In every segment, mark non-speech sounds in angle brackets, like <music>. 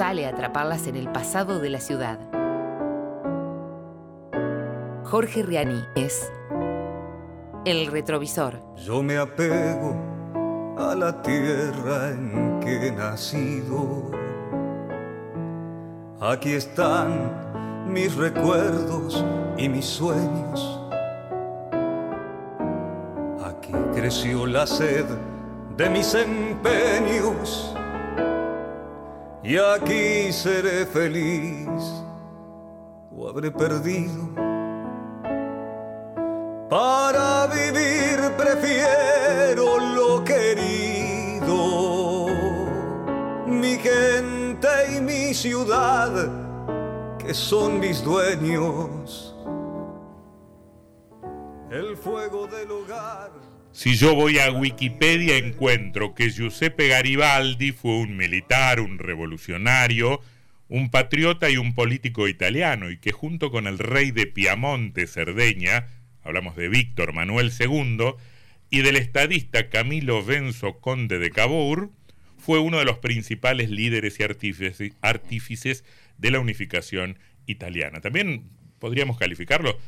sale a atraparlas en el pasado de la ciudad. Jorge Riani es El Retrovisor. Yo me apego a la tierra en que he nacido. Aquí están mis recuerdos y mis sueños. Aquí creció la sed de mis empeños. Y aquí seré feliz o habré perdido. Para vivir prefiero lo querido, mi gente y mi ciudad, que son mis dueños. El fuego del hogar. Si yo voy a Wikipedia encuentro que Giuseppe Garibaldi fue un militar, un revolucionario, un patriota y un político italiano y que junto con el rey de Piamonte, Cerdeña, hablamos de Víctor Manuel II, y del estadista Camilo Benzo Conde de Cavour, fue uno de los principales líderes y artífices de la unificación italiana. También podríamos calificarlo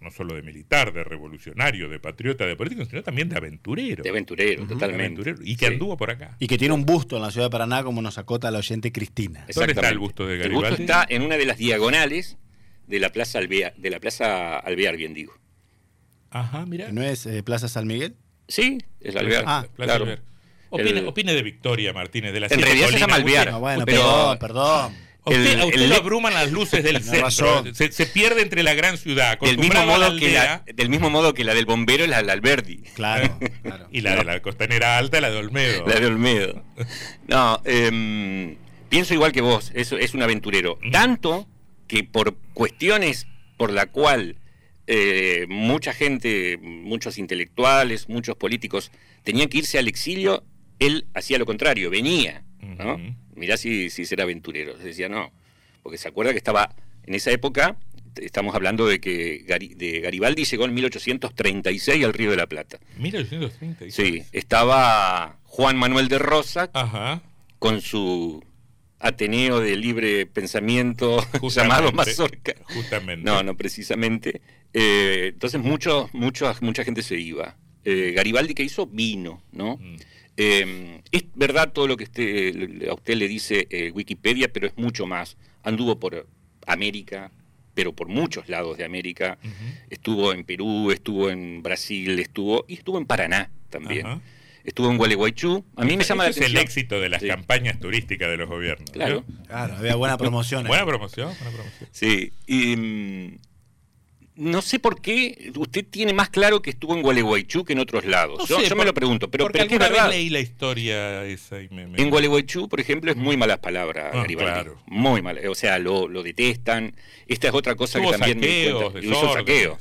no solo de militar, de revolucionario, de patriota, de político, sino también de aventurero. De aventurero, totalmente. y que anduvo por acá. Y que tiene un busto en la ciudad de Paraná, como nos acota la oyente Cristina. ¿Dónde está el busto de Garibaldi? El busto está en una de las diagonales de la Plaza Alvear, de la Plaza Alvear, bien digo. Ajá, mira. ¿No es eh, Plaza San Miguel? Sí, es Alvear. Ah, Plaza Alvear. Opine, de Victoria Martínez, de la En realidad se llama Alvear. bueno, pero, perdón. Usted, a usted lo abruman las luces del <laughs> centro. Se, pierde entre la gran ciudad. Del mismo, modo que la, del mismo modo que la del bombero es la del Alberdi. <laughs> Claro, Y la de la costanera alta, la de Olmedo. La de Olmedo. No, em, pienso igual que vos, es, es un aventurero. Tanto que por cuestiones por la cual eh, mucha gente, muchos intelectuales, muchos políticos tenían que irse al exilio, él hacía lo contrario, venía. ¿no? Mirá si, si será aventurero. Decía, no, porque se acuerda que estaba en esa época, estamos hablando de que de Garibaldi llegó en 1836 al Río de la Plata. 1836. Sí, estaba Juan Manuel de Rosa con su Ateneo de libre pensamiento <laughs> llamado Mazorca. Justamente. No, no, precisamente. Eh, entonces mucho, mucho, mucha gente se iba. Eh, Garibaldi que hizo vino, ¿no? Mm. Eh, es verdad todo lo que a usted le dice eh, Wikipedia, pero es mucho más. Anduvo por América, pero por muchos lados de América. Estuvo en Perú, estuvo en Brasil, estuvo y estuvo en Paraná también. Estuvo en Gualeguaychú. A mí me llama la atención. es el éxito de las campañas turísticas de los gobiernos. Claro. Claro, había buena promoción. buena promoción, buena promoción. Sí. Y, mm, no sé por qué usted tiene más claro que estuvo en Gualeguaychú que en otros lados. yo, me lo pregunto, pero, porque pero es leí la historia esa y me, En Gualeguaychú, por ejemplo, es muy malas palabras, ah, Garibaldi. Muy malas. O sea, lo, detestan. Esta es otra cosa que también saqueos, me hizo saqueos.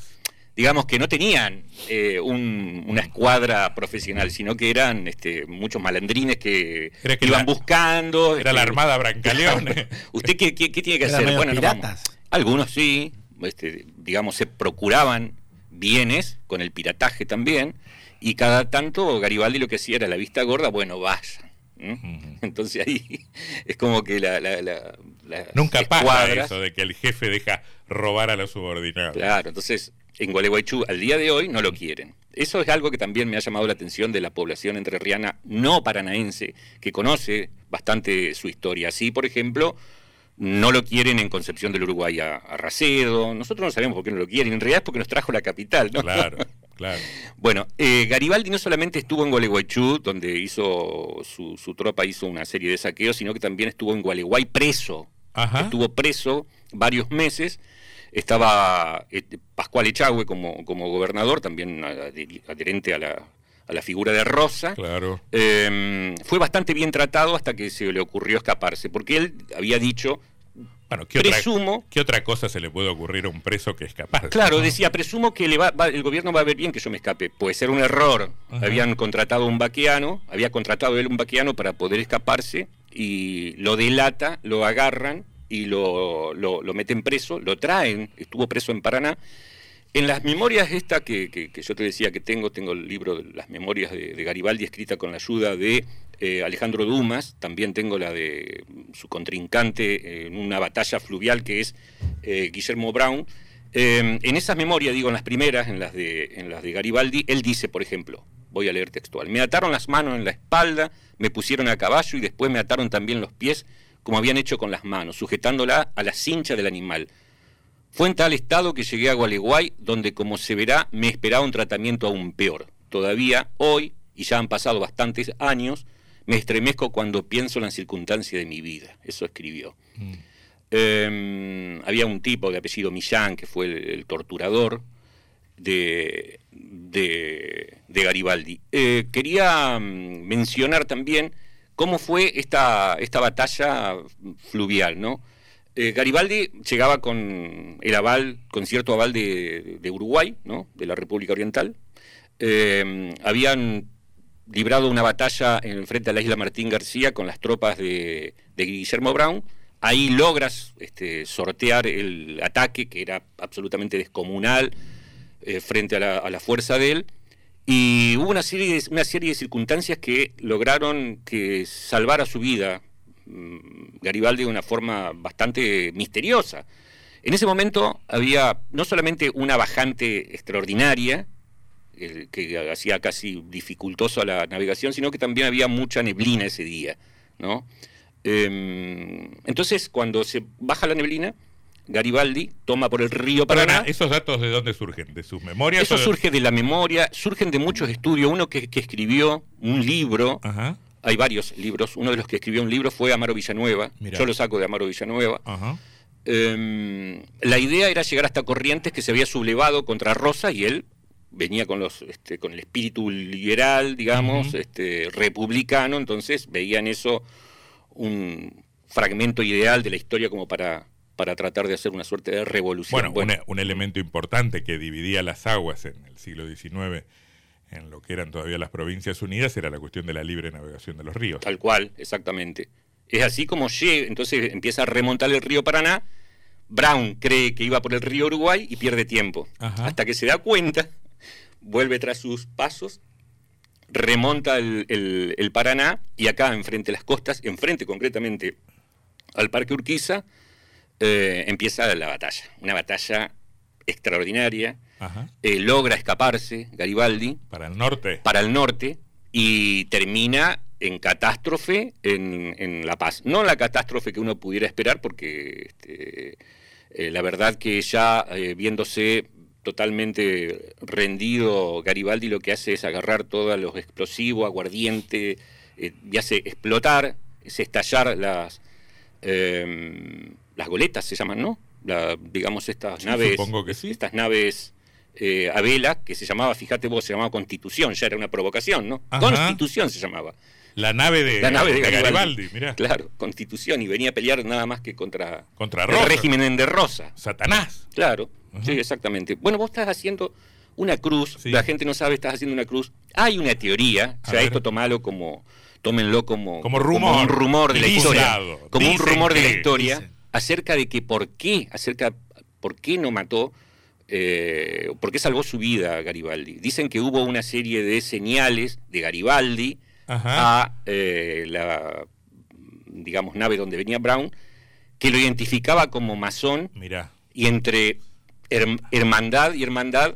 Digamos que no tenían eh, una escuadra profesional, sino que eran este, muchos malandrines que, iban buscando. Era la este, Armada Brancaleone. <laughs> ¿Usted qué, tiene que hacer? Bueno, piratas. algunos sí, este, digamos, se procuraban bienes con el pirataje también, y cada tanto Garibaldi lo que hacía era la vista gorda, bueno, vaya. <laughs> Entonces ahí es como que la... Nunca pasa eso de que el jefe deja robar a los subordinados. Claro, entonces en Gualeguaychú al día de hoy no lo quieren. Eso es algo que también me ha llamado la atención de la población entrerriana no paranaense, que conoce bastante su historia. Así, por ejemplo, no lo quieren en Concepción del Uruguay a, Racedo. Nosotros no sabemos por qué no lo quieren. En realidad es porque nos trajo la capital, ¿no? Claro, <laughs> claro. bueno, eh, Garibaldi no solamente estuvo en Gualeguaychú, donde hizo su, tropa hizo una serie de saqueos, sino que también estuvo en Gualeguay preso. Estuvo preso varios meses. Estaba eh, Pascual Echagüe como, como gobernador, también adherente a la, a la figura de Rosa. Claro. Em, fue bastante bien tratado hasta que se le ocurrió escaparse, porque él había dicho. Bueno, ¿qué presumo, otra, ¿qué otra cosa se le puede ocurrir a un preso que escapar? Claro, decía, presumo que le va, el gobierno va a ver bien que yo me escape. Puede ser un error. Habían contratado un vaqueano, había contratado él un vaqueano para poder escaparse y lo delata, lo agarran y lo, lo, lo meten preso, lo traen, estuvo preso en Paraná En las memorias esta que, que- yo te decía que tengo, tengo el libro de las memorias de, Garibaldi escrita con la ayuda de eh, Alejandro Dumas, también tengo la de su contrincante en una batalla fluvial que es eh, Guillermo Brown. Eh, en esas memorias, digo, en las primeras, en las, de, en las de Garibaldi, él dice, por ejemplo, voy a leer textual, me ataron las manos en la espalda, me pusieron a caballo y después me ataron también los pies, como habían hecho con las manos, sujetándola a la cincha del animal. Fue en tal estado que llegué a Gualeguay, donde, como se verá, me esperaba un tratamiento aún peor. Todavía hoy, y ya han pasado bastantes años, me estremezco cuando pienso en la circunstancia de mi vida. Eso escribió. Eh, había un tipo de apellido Millán, que fue el, el torturador de, de, de Garibaldi. Eh, quería mm, mencionar también cómo fue esta, esta batalla fluvial, ¿no? Eh, Garibaldi llegaba con el aval, con cierto aval de, de Uruguay, ¿no? de la República Oriental. Eh, habían librado una batalla en frente a la isla Martín García con las tropas de, Guillermo Brown. Ahí logras este, sortear el ataque, que era absolutamente descomunal, eh, frente a la, fuerza de él. Y hubo una serie, de, una serie de circunstancias que lograron que salvara su vida Garibaldi de una forma bastante misteriosa. En ese momento había no solamente una bajante extraordinaria, el que hacía casi dificultoso la navegación, sino que también había mucha neblina ese día, ¿no? Eh, entonces, cuando se baja la neblina, Garibaldi toma por el río Paraná. Paraná, ¿Esos datos de dónde surgen? ¿De sus memorias? Eso o surge de la memoria, surgen de muchos estudios. Uno que, que escribió un libro, Ajá, hay varios libros. Uno de los que escribió un libro fue Amaro Villanueva. Mirá. Yo lo saco de Amaro Villanueva. ajá. Eh, la idea era llegar hasta Corrientes, que se había sublevado contra Rosa, y él venía con los este, con el espíritu liberal, digamos, este, republicano, entonces veía en eso un fragmento ideal de la historia como para, para tratar de hacer una suerte de revolución. Bueno, un, un elemento importante que dividía las aguas en el siglo XIX en lo que eran todavía las provincias unidas era la cuestión de la libre navegación de los ríos. Tal cual, exactamente. Es así como llega, entonces empieza a remontar el río Paraná. Brown cree que iba por el río Uruguay y pierde tiempo. Ajá. Hasta que se da cuenta, vuelve tras sus pasos, remonta el, el- el Paraná y acá, enfrente de las costas, enfrente concretamente al Parque Urquiza, eh, empieza la batalla. Una batalla extraordinaria. Eh, logra escaparse Garibaldi Para el norte. para el norte y termina en catástrofe en, en La Paz. No la catástrofe que uno pudiera esperar, porque este, eh, la verdad que ya eh, viéndose totalmente rendido, Garibaldi lo que hace es agarrar todos los explosivos, aguardiente, y hace explotar, es estallar las, eh, las goletas, se llaman, ¿no? La- digamos, estas naves. supongo que sí. Estas naves eh, a vela, que se llamaba, fíjate vos, se llamaba Constitución, ya era una provocación, ¿no? Ajá. Constitución se llamaba. La nave de, La nave de, Garibaldi. Garibaldi, mirá. Claro, Constitución, y venía a pelear nada más que contra, Contra el régimen de Rosa. Satanás. Claro, Ajá. sí, exactamente. Bueno, vos estás haciendo una cruz, Sí. la gente no sabe, estás haciendo una cruz. Hay una teoría, A o sea, ver. esto tomalo como, tómenlo como, Como rumor. un rumor de la historia, como un rumor de la historia dicen. acerca de que por qué, acerca por qué no mató, eh, por qué salvó su vida Garibaldi. Dicen que hubo una serie de señales de Garibaldi Ajá. a eh, la, digamos, nave donde venía Brown, que lo identificaba como masón y entre her- hermandad y hermandad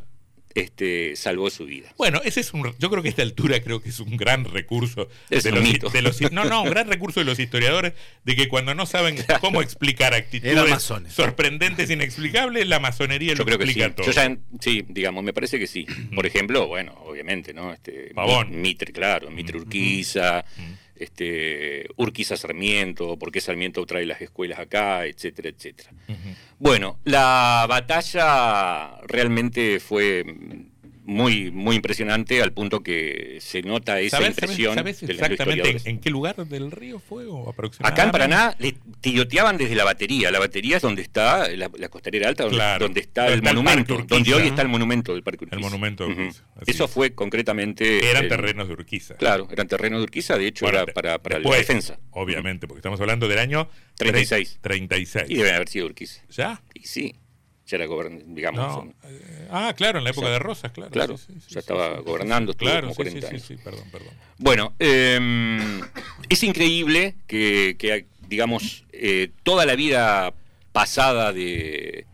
este, salvó su vida. Bueno, ese es un. Yo creo que a esta altura creo que es un gran recurso Es de un los, mito. de los- <laughs> no, no, un gran recurso de los historiadores de que cuando no saben cómo explicar actitudes sorprendentes, inexplicables, la masonería Yo lo creo que sí. explica todo. Yo ya, en- sí, digamos, me parece que sí. Por ejemplo, bueno, obviamente, ¿no? Este, Pavón. Mi- Mitre, claro, Mitre Urquiza, este, Urquiza Sarmiento, por qué Sarmiento trae las escuelas acá, etcétera, etcétera. Bueno, la batalla realmente fue muy, muy impresionante al punto que se nota esa ¿Sabes, impresión sabes- exactamente en, qué lugar del río fue o aproximadamente? Acá en Paraná le tiroteaban desde la batería. La batería es donde está la, la costanera alta, donde, Claro. donde está el monumento, Urquiza. donde hoy está el monumento del Parque Urquiza. El monumento de. Urquiza, Eso es. fue concretamente... Eran el- terrenos de Urquiza. Claro, eran terrenos de Urquiza, de hecho Bueno, era para, para después, la defensa. Obviamente, porque estamos hablando del año 36. 36. Y deben haber sido Urquiza. ¿Ya? Y sí, ya era gobernador, digamos. No, son- eh, ah, claro, en la época de Rosas, claro. claro, sí, sí, sí, ya sí, estaba sí, gobernando, claro, como sí, 40 sí, años. sí, sí, perdón, perdón. Bueno, eh, es increíble que, que, digamos, eh, toda la vida pasada de,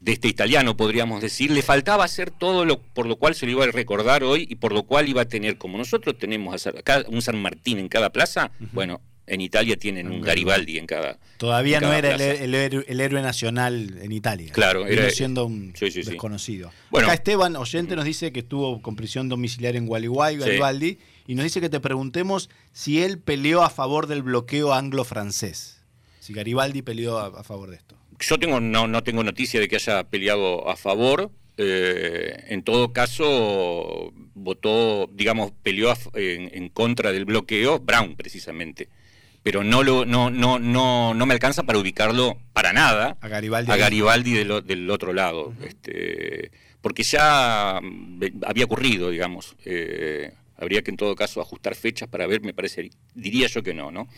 de este italiano, podríamos decir, le faltaba hacer todo lo por lo cual se lo iba a recordar hoy y por lo cual iba a tener, como nosotros tenemos a San- acá un San Martín en cada plaza, bueno, en Italia tienen un Garibaldi en cada. Todavía en no era el, héroe, el héroe nacional en Italia. Claro, era- siendo un sí, sí, sí. desconocido. Bueno. Acá Esteban, oyente, nos dice que estuvo con prisión domiciliaria en Gualeguay. Garibaldi, y nos dice que te preguntemos si él peleó a favor del bloqueo anglo-francés. Si Garibaldi peleó a, a favor de esto. Yo tengo, no, no tengo noticia de que haya peleado a favor. eh, en todo caso, votó, digamos, peleó a f- en, en contra del bloqueo Brown, precisamente. Pero no, lo, no, no, no, no me alcanza para ubicarlo para nada A Garibaldi. a Garibaldi del, otro lado. este, porque ya mm, ve- había ocurrido, digamos. eh, habría que en todo caso ajustar fechas para ver, me parece, diría yo que no, ¿no?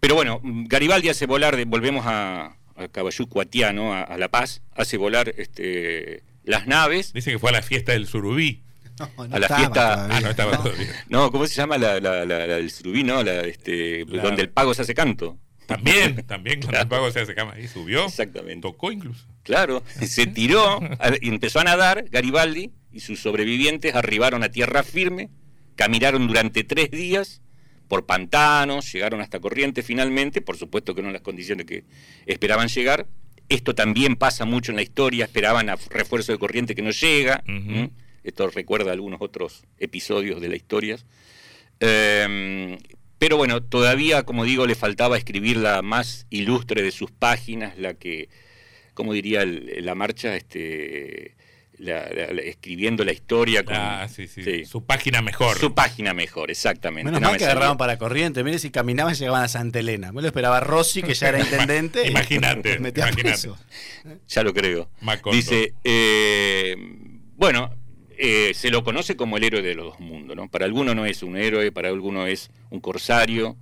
Pero bueno, mm, Garibaldi hace volar, de- volvemos a, a Caballú Cuatiano, a, a La Paz, hace volar este, las naves. Dice que fue a la fiesta del Surubí. No, no a la fiesta- todavía. Ah, no estaba todavía. No, ¿cómo se llama la, la, la- la del surubí, no? La, este, La- Donde el pago se hace canto. También, también cuando Claro. el pago se hace cama ahí, subió. Exactamente. Tocó incluso. Claro, se tiró, y empezó a nadar, Garibaldi y sus sobrevivientes arribaron a tierra firme, caminaron durante tres días por pantanos, llegaron hasta Corrientes finalmente, por supuesto que no en las condiciones que esperaban llegar. Esto también pasa mucho en la historia, esperaban a refuerzo de corriente que no llega. Esto recuerda algunos otros episodios de la historia. Eh, pero bueno, todavía, como digo, le faltaba escribir la más ilustre de sus páginas, la que, como diría el- la marcha, este, la- la- la- escribiendo la historia con Ah, sí, sí, sí. Su página mejor. su página mejor, exactamente. Menos No mal me que salía. agarraban para corriente. Mire, si caminaban llegaban a Santa Elena. Me lo esperaba Rossi, que ya era <laughs> intendente. Imagínate. <laughs> Ya lo creo. Macondo. Dice, eh, bueno, eh, se lo conoce como el héroe de los dos mundos, ¿no? Para algunos no es un héroe, para algunos es un corsario.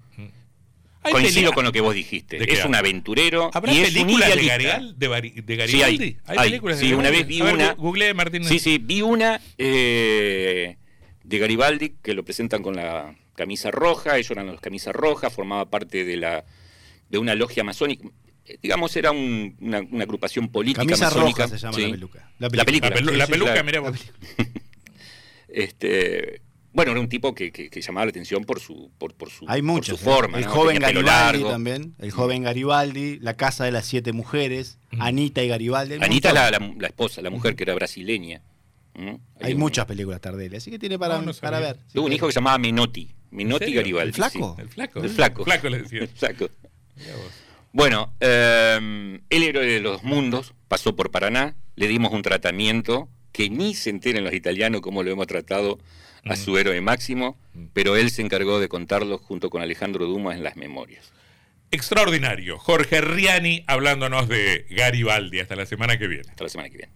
Hay Coincido pelea- con lo que vos dijiste. ¿De Es un aventurero ¿Habrá y es un películas de, idealista. Garial- de, Bari- de Sí, Garibaldi? hay, hay. películas de Sí, una Garibaldi? vez vi ver, una- googleé, Martín. Sí, sí, vi una eh, de Garibaldi que lo presentan con la camisa roja, ellos eran los camisas rojas, formaba parte de la de una logia masónica. Digamos, era un- una, una agrupación política Camisa masónica. roja se llama sí. la peluca. La película. La, la peluca, vos. <laughs> Este, bueno, era un tipo que, que- que llamaba la atención por su, por, por su, Hay por muchos. su ¿eh? forma. El ¿no? joven Tenía Garibaldi también. El joven Garibaldi, La Casa de las Siete Mujeres, Mm. Anita y Garibaldi. Anita, la, la- la esposa, la mujer que era brasileña. ¿Mm? Hay un- muchas películas Tardelli, así que tiene para, No, no para ver. Tuvo un hijo que se llamaba Menotti. Menotti? Garibaldi. ¿El flaco? El flaco. El flaco. El flaco le decía. El flaco. Mirá vos. Bueno, eh, el héroe de los mundos pasó por Paraná, le dimos un tratamiento que ni se enteren los italianos cómo lo hemos tratado a su héroe máximo, pero él se encargó de contarlo junto con Alejandro Dumas en las memorias. Extraordinario. Jorge Riani hablándonos de Garibaldi. Hasta la semana que viene. Hasta la semana que viene.